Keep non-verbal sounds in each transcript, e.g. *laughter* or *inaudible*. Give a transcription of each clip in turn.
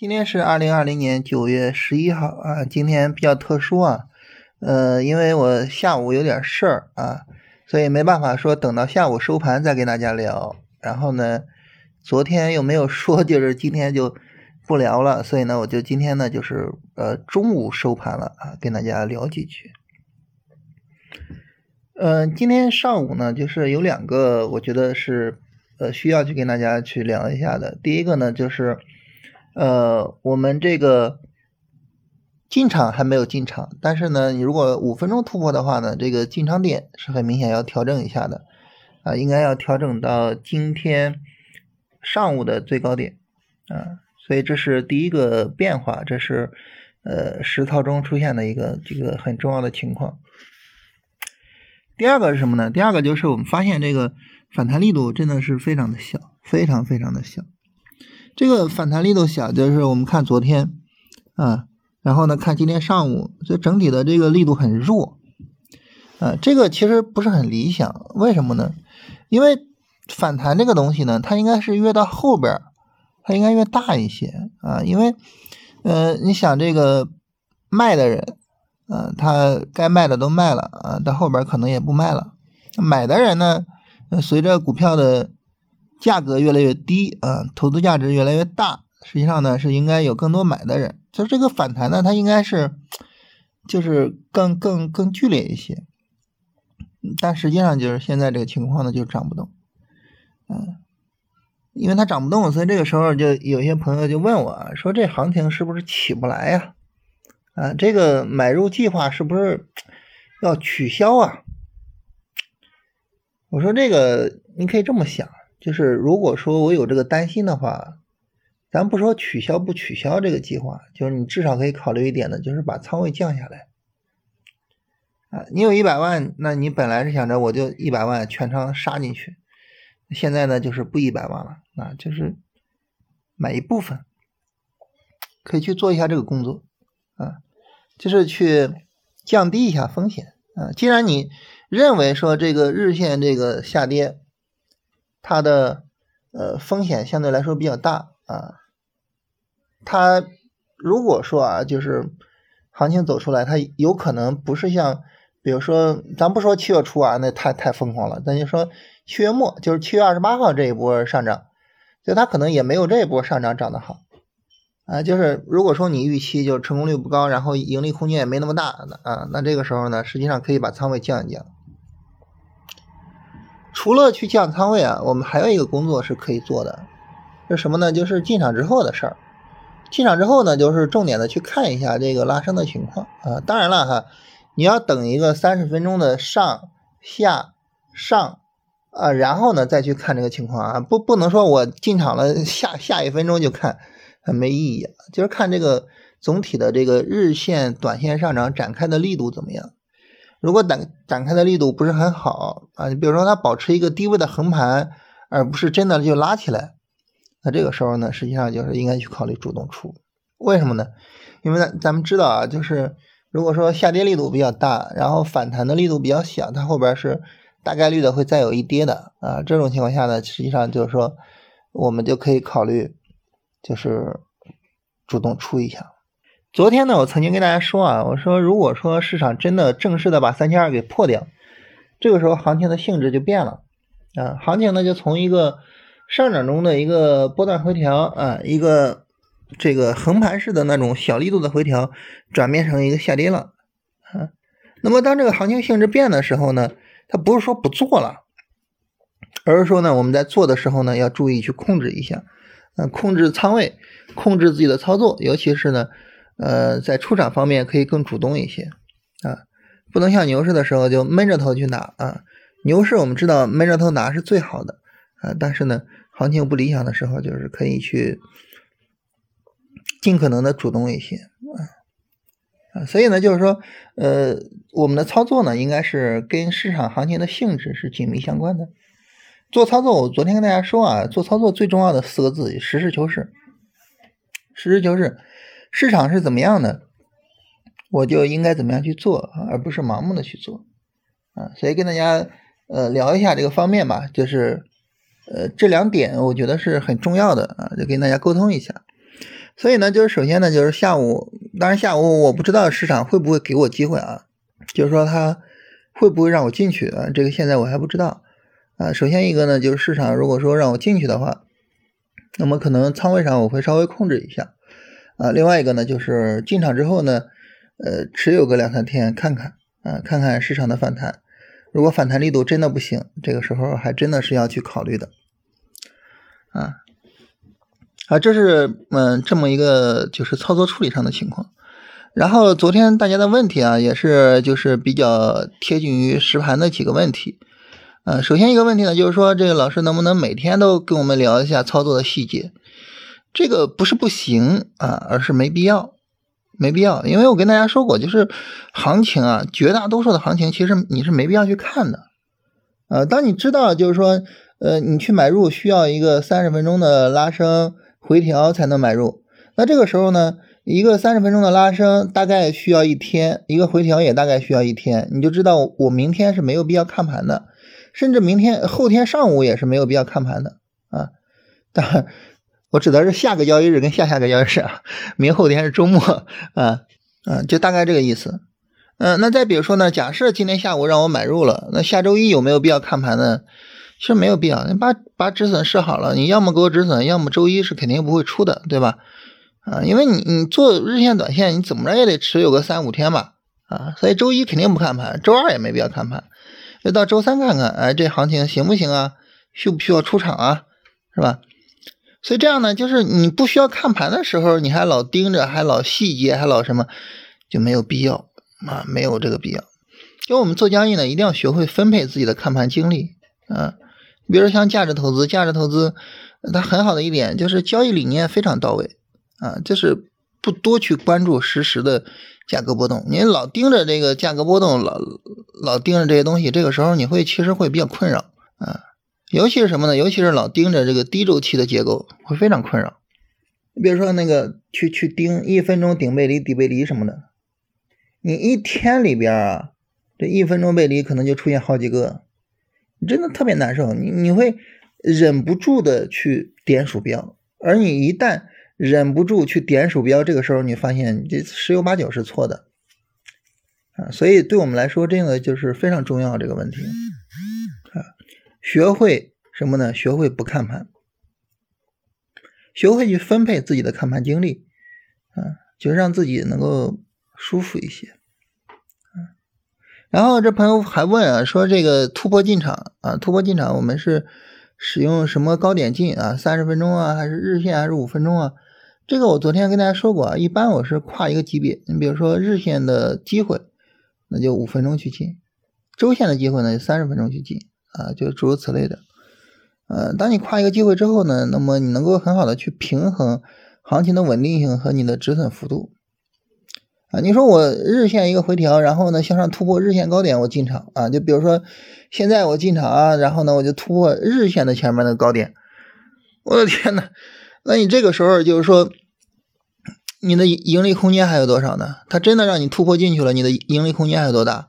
今天是二零二零年九月十一号啊，今天比较特殊啊，呃，因为我下午有点事儿啊，所以没办法说等到下午收盘再跟大家聊。然后呢，昨天又没有说，就是今天就不聊了，所以呢，我就今天呢就是呃中午收盘了啊，跟大家聊几句。嗯，今天上午呢，就是有两个我觉得是呃需要去跟大家去聊一下的。第一个呢就是。呃，我们这个进场还没有进场，但是呢，你如果五分钟突破的话呢，这个进场点是很明显要调整一下的，啊，应该要调整到今天上午的最高点，啊，所以这是第一个变化，这是呃实操中出现的一个这个很重要的情况。第二个是什么呢？第二个就是我们发现这个反弹力度真的是非常的小，非常非常的小。这个反弹力度小，就是我们看昨天，啊，然后呢看今天上午，这整体的这个力度很弱，啊，这个其实不是很理想。为什么呢？因为反弹这个东西呢，它应该是越到后边，它应该越大一些啊。因为，呃，你想这个卖的人，啊，他该卖的都卖了啊，到后边可能也不卖了。买的人呢，随着股票的。价格越来越低啊，投资价值越来越大，实际上呢是应该有更多买的人，就这个反弹呢，它应该是就是更更更剧烈一些，但实际上就是现在这个情况呢就涨不动，嗯，因为它涨不动，所以这个时候就有些朋友就问我说这行情是不是起不来呀？啊，这个买入计划是不是要取消啊？我说这个你可以这么想。就是如果说我有这个担心的话，咱不说取消不取消这个计划，就是你至少可以考虑一点的，就是把仓位降下来。啊，你有一百万，那你本来是想着我就一百万全仓杀进去，现在呢就是不一百万了，啊，就是买一部分，可以去做一下这个工作，啊，就是去降低一下风险，啊，既然你认为说这个日线这个下跌。它的呃风险相对来说比较大啊，它如果说啊，就是行情走出来，它有可能不是像，比如说咱不说七月初啊，那太太疯狂了，咱就说七月末，就是七月二十八号这一波上涨，就它可能也没有这一波上涨涨得好啊。就是如果说你预期就成功率不高，然后盈利空间也没那么大的啊，那这个时候呢，实际上可以把仓位降一降。除了去降仓位啊，我们还有一个工作是可以做的，是什么呢？就是进场之后的事儿。进场之后呢，就是重点的去看一下这个拉升的情况啊。当然了哈，你要等一个三十分钟的上下上啊，然后呢再去看这个情况啊。不，不能说我进场了 *laughs* 下下一分钟就看，很没意义。就是看这个总体的这个日线、短线上涨展开的力度怎么样。如果展展开的力度不是很好啊，你比如说它保持一个低位的横盘，而不是真的就拉起来，那这个时候呢，实际上就是应该去考虑主动出。为什么呢？因为咱咱们知道啊，就是如果说下跌力度比较大，然后反弹的力度比较小，它后边是大概率的会再有一跌的啊。这种情况下呢，实际上就是说，我们就可以考虑就是主动出一下。昨天呢，我曾经跟大家说啊，我说如果说市场真的正式的把三千二给破掉，这个时候行情的性质就变了啊，行情呢就从一个上涨中的一个波段回调啊，一个这个横盘式的那种小力度的回调，转变成一个下跌了啊。那么当这个行情性质变的时候呢，它不是说不做了，而是说呢，我们在做的时候呢，要注意去控制一下，嗯，控制仓位，控制自己的操作，尤其是呢。呃，在出场方面可以更主动一些啊，不能像牛市的时候就闷着头去拿啊。牛市我们知道闷着头拿是最好的啊，但是呢，行情不理想的时候，就是可以去尽可能的主动一些啊啊。所以呢，就是说，呃，我们的操作呢，应该是跟市场行情的性质是紧密相关的。做操作，我昨天跟大家说啊，做操作最重要的四个字：实事求是。实事求是。市场是怎么样的，我就应该怎么样去做，而不是盲目的去做啊。所以跟大家呃聊一下这个方面吧，就是呃这两点我觉得是很重要的啊，就跟大家沟通一下。所以呢，就是首先呢，就是下午，当然下午我不知道市场会不会给我机会啊，就是说它会不会让我进去啊？这个现在我还不知道啊。首先一个呢，就是市场如果说让我进去的话，那么可能仓位上我会稍微控制一下啊。另外一个呢，就是进场之后呢，呃，持有个两三天看看啊，看看市场的反弹。如果反弹力度真的不行，这个时候还真的是要去考虑的，啊，啊，这是嗯这么一个就是操作处理上的情况。然后昨天大家的问题啊，也是就是比较贴近于实盘的几个问题。呃，首先一个问题呢，就是说这个老师能不能每天都跟我们聊一下操作的细节？这个不是不行啊，而是没必要。没必要，因为我跟大家说过，就是行情啊，绝大多数的行情其实你是没必要去看的，呃，当你知道就是说，呃，你去买入需要一个三十分钟的拉升回调才能买入，那这个时候呢，一个三十分钟的拉升大概需要一天，一个回调也大概需要一天，你就知道我明天是没有必要看盘的，甚至明天后天上午也是没有必要看盘的啊，当然。我指的是下个交易日跟下下个交易日啊，明后天是周末啊，啊，就大概这个意思。嗯，那再比如说呢，假设今天下午让我买入了，那下周一有没有必要看盘呢？其实没有必要，你把把止损设好了，你要么给我止损，要么周一是肯定不会出的，对吧？啊，因为你你做日线短线，你怎么着也得持有个三五天吧，啊，所以周一肯定不看盘，周二也没必要看盘，就到周三看看，哎，这行情行不行啊？需不需要出场啊？是吧？所以这样呢，就是你不需要看盘的时候，你还老盯着，还老细节，还老什么，就没有必要啊，没有这个必要。就我们做交易呢，一定要学会分配自己的看盘精力啊。比如说像价值投资，价值投资它很好的一点就是交易理念非常到位啊，就是不多去关注实时的价格波动。你老盯着这个价格波动，老老盯着这些东西，这个时候你会其实会比较困扰啊。尤其是什么呢？尤其是老盯着这个低周期的结构，会非常困扰。你比如说那个去去盯一分钟顶背离、底背离什么的，你一天里边啊，这一分钟背离可能就出现好几个，你真的特别难受。你你会忍不住的去点鼠标，而你一旦忍不住去点鼠标，这个时候你发现这十有八九是错的啊。所以对我们来说，这个就是非常重要这个问题。学会什么呢？学会不看盘，学会去分配自己的看盘精力，啊，就让自己能够舒服一些，啊。然后这朋友还问啊，说这个突破进场啊，突破进场，我们是使用什么高点进啊？三十分钟啊，还是日线，还是五分钟啊？这个我昨天跟大家说过啊，一般我是跨一个级别，你比如说日线的机会，那就五分钟去进；周线的机会呢，就三十分钟去进。啊，就诸如此类的，呃，当你跨一个机会之后呢，那么你能够很好的去平衡行情的稳定性和你的止损幅度。啊，你说我日线一个回调，然后呢向上突破日线高点，我进场啊，就比如说现在我进场啊，然后呢我就突破日线的前面的高点，我的天呐，那你这个时候就是说你的盈利空间还有多少呢？它真的让你突破进去了，你的盈利空间还有多大？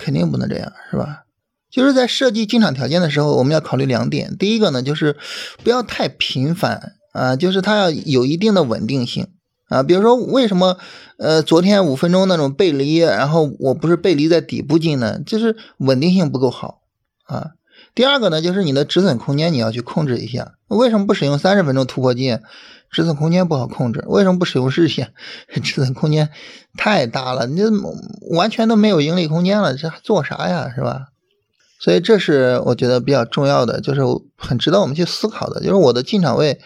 肯定不能这样，是吧？就是在设计进场条件的时候，我们要考虑两点。第一个呢，就是不要太频繁啊，就是它要有一定的稳定性啊。比如说，为什么呃昨天五分钟那种背离，然后我不是背离在底部进呢？就是稳定性不够好啊。第二个呢，就是你的止损空间你要去控制一下。为什么不使用三十分钟突破进？止损空间不好控制。为什么不使用日线？*laughs* 止损空间太大了，你这完全都没有盈利空间了，这做啥呀？是吧？所以这是我觉得比较重要的，就是很值得我们去思考的，就是我的进场位，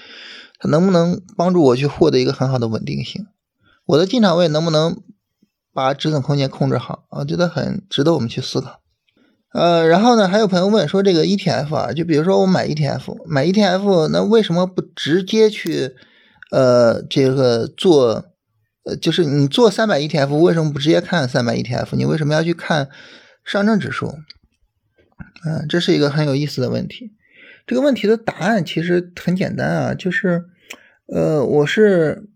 它能不能帮助我去获得一个很好的稳定性？我的进场位能不能把止损空间控制好？我觉得很值得我们去思考。呃，然后呢，还有朋友问说，这个 ETF 啊，就比如说我买 ETF，买 ETF，那为什么不直接去呃这个做？呃，就是你做三百 ETF，为什么不直接看三百 ETF？你为什么要去看上证指数？嗯，这是一个很有意思的问题。这个问题的答案其实很简单啊，就是，呃，我是，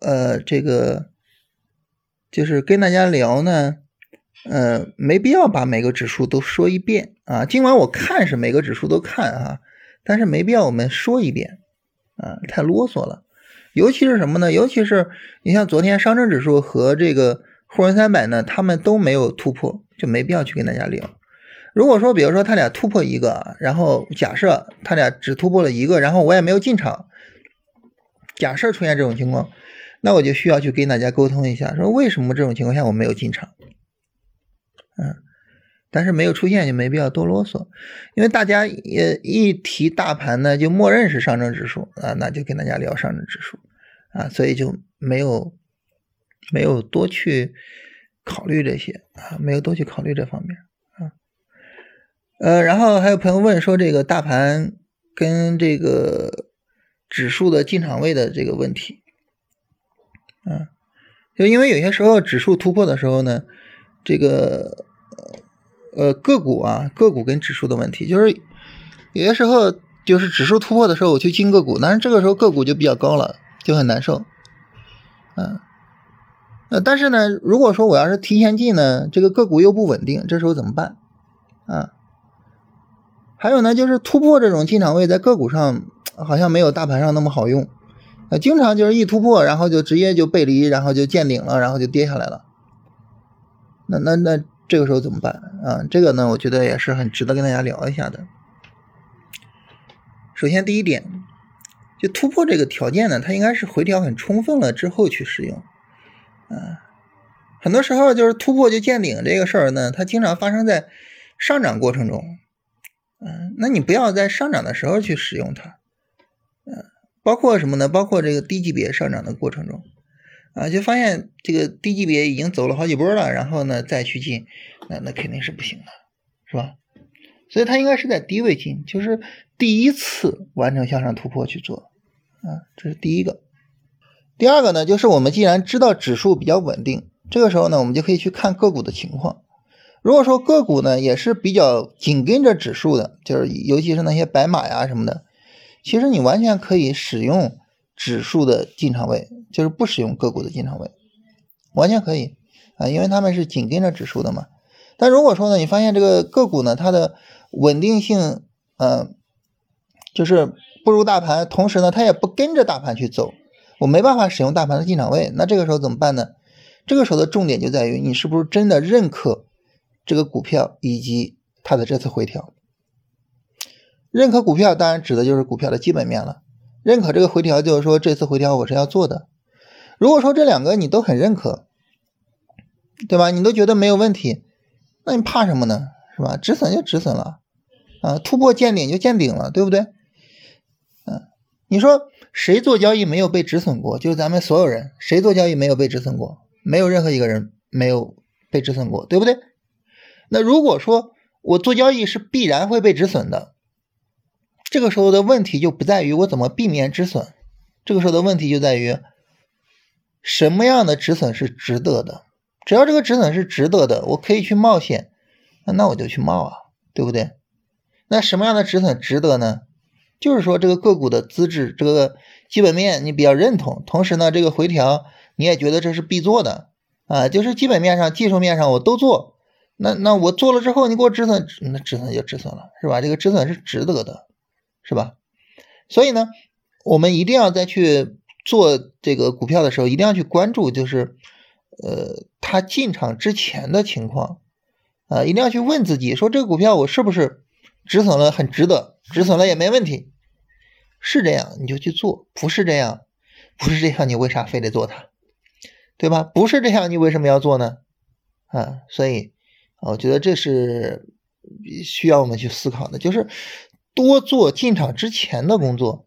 呃，这个，就是跟大家聊呢，呃，没必要把每个指数都说一遍啊。尽管我看是每个指数都看啊，但是没必要我们说一遍啊，太啰嗦了。尤其是什么呢？尤其是你像昨天上证指数和这个沪深三百呢，他们都没有突破，就没必要去跟大家聊。如果说，比如说他俩突破一个，然后假设他俩只突破了一个，然后我也没有进场，假设出现这种情况，那我就需要去跟大家沟通一下，说为什么这种情况下我没有进场？嗯，但是没有出现就没必要多啰嗦，因为大家也一提大盘呢，就默认是上证指数啊，那就跟大家聊上证指数啊，所以就没有没有多去考虑这些啊，没有多去考虑这方面。呃，然后还有朋友问说，这个大盘跟这个指数的进场位的这个问题，啊，就因为有些时候指数突破的时候呢，这个呃个股啊，个股跟指数的问题，就是有些时候就是指数突破的时候，我去进个股，但是这个时候个股就比较高了，就很难受，嗯，呃，但是呢，如果说我要是提前进呢，这个个股又不稳定，这时候怎么办？啊？还有呢，就是突破这种进场位，在个股上好像没有大盘上那么好用，啊，经常就是一突破，然后就直接就背离，然后就见顶了，然后就跌下来了。那那那这个时候怎么办啊？这个呢，我觉得也是很值得跟大家聊一下的。首先第一点，就突破这个条件呢，它应该是回调很充分了之后去使用，啊，很多时候就是突破就见顶这个事儿呢，它经常发生在上涨过程中。嗯，那你不要在上涨的时候去使用它，嗯，包括什么呢？包括这个低级别上涨的过程中，啊，就发现这个低级别已经走了好几波了，然后呢再去进，那那肯定是不行的，是吧？所以它应该是在低位进，就是第一次完成向上突破去做，啊，这是第一个。第二个呢，就是我们既然知道指数比较稳定，这个时候呢，我们就可以去看个股的情况。如果说个股呢也是比较紧跟着指数的，就是尤其是那些白马呀什么的，其实你完全可以使用指数的进场位，就是不使用个股的进场位，完全可以啊，因为他们是紧跟着指数的嘛。但如果说呢，你发现这个个股呢它的稳定性，嗯，就是不如大盘，同时呢它也不跟着大盘去走，我没办法使用大盘的进场位，那这个时候怎么办呢？这个时候的重点就在于你是不是真的认可。这个股票以及它的这次回调，认可股票当然指的就是股票的基本面了。认可这个回调，就是说这次回调我是要做的。如果说这两个你都很认可，对吧？你都觉得没有问题，那你怕什么呢？是吧？止损就止损了啊，突破见顶就见顶了，对不对？嗯，你说谁做交易没有被止损过？就是咱们所有人，谁做交易没有被止损过？没有任何一个人没有被止损过，对不对？那如果说我做交易是必然会被止损的，这个时候的问题就不在于我怎么避免止损，这个时候的问题就在于什么样的止损是值得的。只要这个止损是值得的，我可以去冒险，那我就去冒啊，对不对？那什么样的止损值得呢？就是说这个个股的资质、这个基本面你比较认同，同时呢这个回调你也觉得这是必做的啊，就是基本面上、技术面上我都做。那那我做了之后，你给我止损，那止损就止损了，是吧？这个止损是值得的，是吧？所以呢，我们一定要再去做这个股票的时候，一定要去关注，就是呃，他进场之前的情况啊，一定要去问自己，说这个股票我是不是止损了，很值得，止损了也没问题，是这样你就去做，不是这样，不是这样，你为啥非得做它，对吧？不是这样，你为什么要做呢？啊，所以。我觉得这是需要我们去思考的，就是多做进场之前的工作，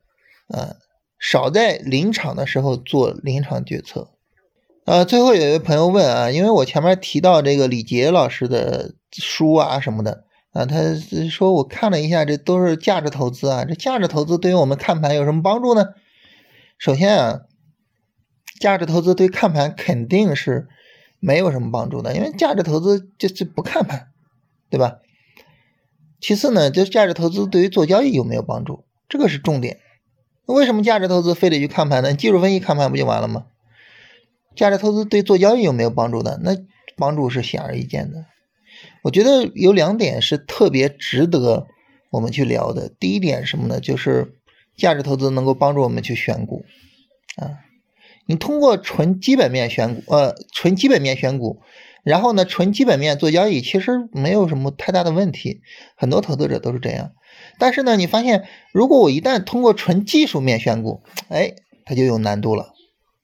呃，少在临场的时候做临场决策。呃，最后有一位朋友问啊，因为我前面提到这个李杰老师的书啊什么的啊，他说我看了一下，这都是价值投资啊，这价值投资对于我们看盘有什么帮助呢？首先啊，价值投资对看盘肯定是。没有什么帮助的，因为价值投资就是不看盘，对吧？其次呢，就是价值投资对于做交易有没有帮助，这个是重点。为什么价值投资非得去看盘呢？技术分析看盘不就完了吗？价值投资对做交易有没有帮助的？那帮助是显而易见的。我觉得有两点是特别值得我们去聊的。第一点什么呢？就是价值投资能够帮助我们去选股啊。你通过纯基本面选股，呃，纯基本面选股，然后呢，纯基本面做交易，其实没有什么太大的问题。很多投资者都是这样。但是呢，你发现，如果我一旦通过纯技术面选股，哎，它就有难度了。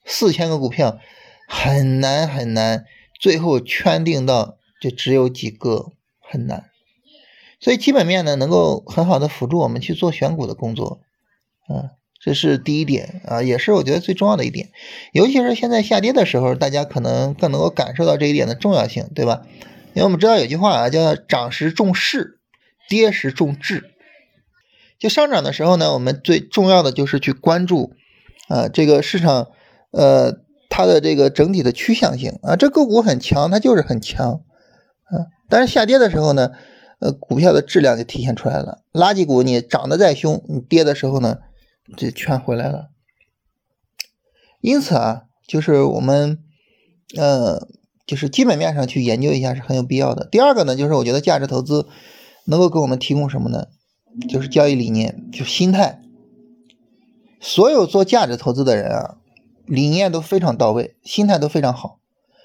四千个股票很难很难，最后圈定到就只有几个，很难。所以基本面呢，能够很好的辅助我们去做选股的工作，嗯。这是第一点啊，也是我觉得最重要的一点，尤其是现在下跌的时候，大家可能更能够感受到这一点的重要性，对吧？因为我们知道有句话啊，叫“涨时重势，跌时重质”。就上涨的时候呢，我们最重要的就是去关注啊这个市场呃它的这个整体的趋向性啊，这个股很强，它就是很强啊。但是下跌的时候呢，呃股票的质量就体现出来了，垃圾股你涨得再凶，你跌的时候呢？这全回来了，因此啊，就是我们，呃，就是基本面上去研究一下是很有必要的。第二个呢，就是我觉得价值投资能够给我们提供什么呢？就是交易理念，就心态。所有做价值投资的人啊，理念都非常到位，心态都非常好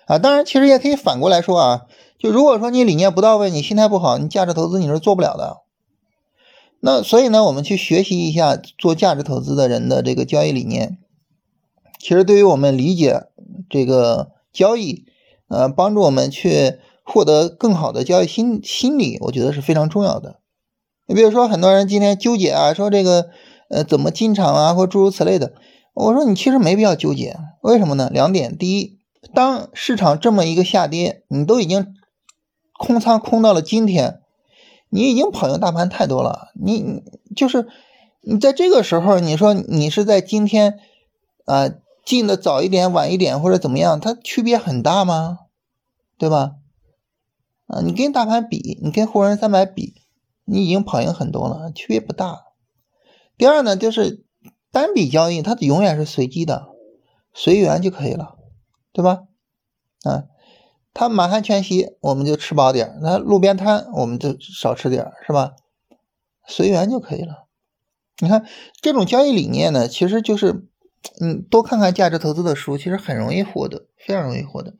啊。当然，其实也可以反过来说啊，就如果说你理念不到位，你心态不好，你价值投资你是做不了的。那所以呢，我们去学习一下做价值投资的人的这个交易理念，其实对于我们理解这个交易，呃，帮助我们去获得更好的交易心心理，我觉得是非常重要的。你比如说，很多人今天纠结啊，说这个呃怎么进场啊，或诸如此类的，我说你其实没必要纠结，为什么呢？两点，第一，当市场这么一个下跌，你都已经空仓空到了今天。你已经跑赢大盘太多了，你就是你在这个时候，你说你是在今天啊进的早一点、晚一点或者怎么样，它区别很大吗？对吧？啊，你跟大盘比，你跟沪深三百比，你已经跑赢很多了，区别不大。第二呢，就是单笔交易它永远是随机的，随缘就可以了，对吧？啊。他满汉全席，我们就吃饱点儿；那路边摊，我们就少吃点儿，是吧？随缘就可以了。你看这种交易理念呢，其实就是，嗯，多看看价值投资的书，其实很容易获得，非常容易获得。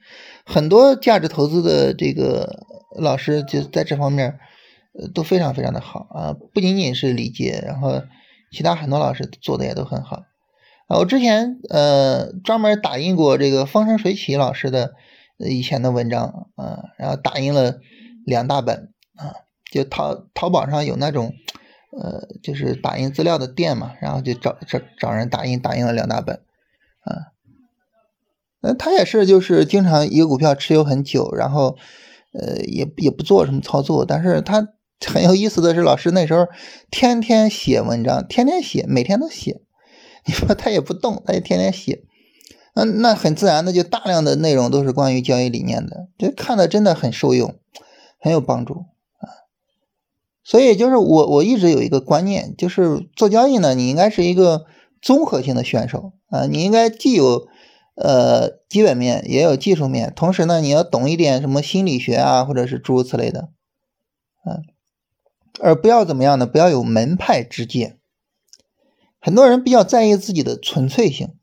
很多价值投资的这个老师就在这方面，呃，都非常非常的好啊。不仅仅是李杰，然后其他很多老师做的也都很好啊。我之前呃专门打印过这个风生水起老师的。以前的文章啊，然后打印了两大本啊，就淘淘宝上有那种呃，就是打印资料的店嘛，然后就找找找人打印，打印了两大本啊。那他也是，就是经常一个股票持有很久，然后呃也也不做什么操作，但是他很有意思的是，老师那时候天天写文章，天天写，每天都写。*laughs* 你说他也不动，他也天天写。那那很自然的，就大量的内容都是关于交易理念的，就看的真的很受用，很有帮助啊。所以就是我我一直有一个观念，就是做交易呢，你应该是一个综合性的选手啊，你应该既有呃基本面，也有技术面，同时呢，你要懂一点什么心理学啊，或者是诸如此类的，啊，而不要怎么样呢？不要有门派之见。很多人比较在意自己的纯粹性。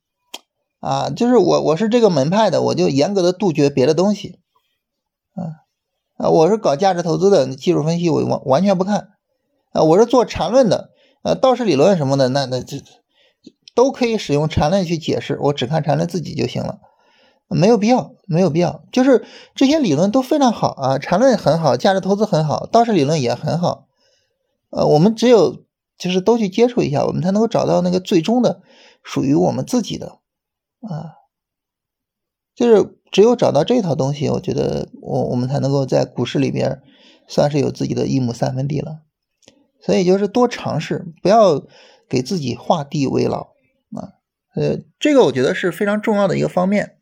啊，就是我我是这个门派的，我就严格的杜绝别的东西，啊啊，我是搞价值投资的，技术分析我完完全不看，啊，我是做缠论的，呃，道氏理论什么的，那那这都可以使用缠论去解释，我只看缠论自己就行了，没有必要，没有必要，就是这些理论都非常好啊，缠论很好，价值投资很好，道氏理论也很好，呃，我们只有就是都去接触一下，我们才能够找到那个最终的属于我们自己的。啊，就是只有找到这套东西，我觉得我我们才能够在股市里边算是有自己的一亩三分地了。所以就是多尝试，不要给自己画地为牢啊。呃，这个我觉得是非常重要的一个方面。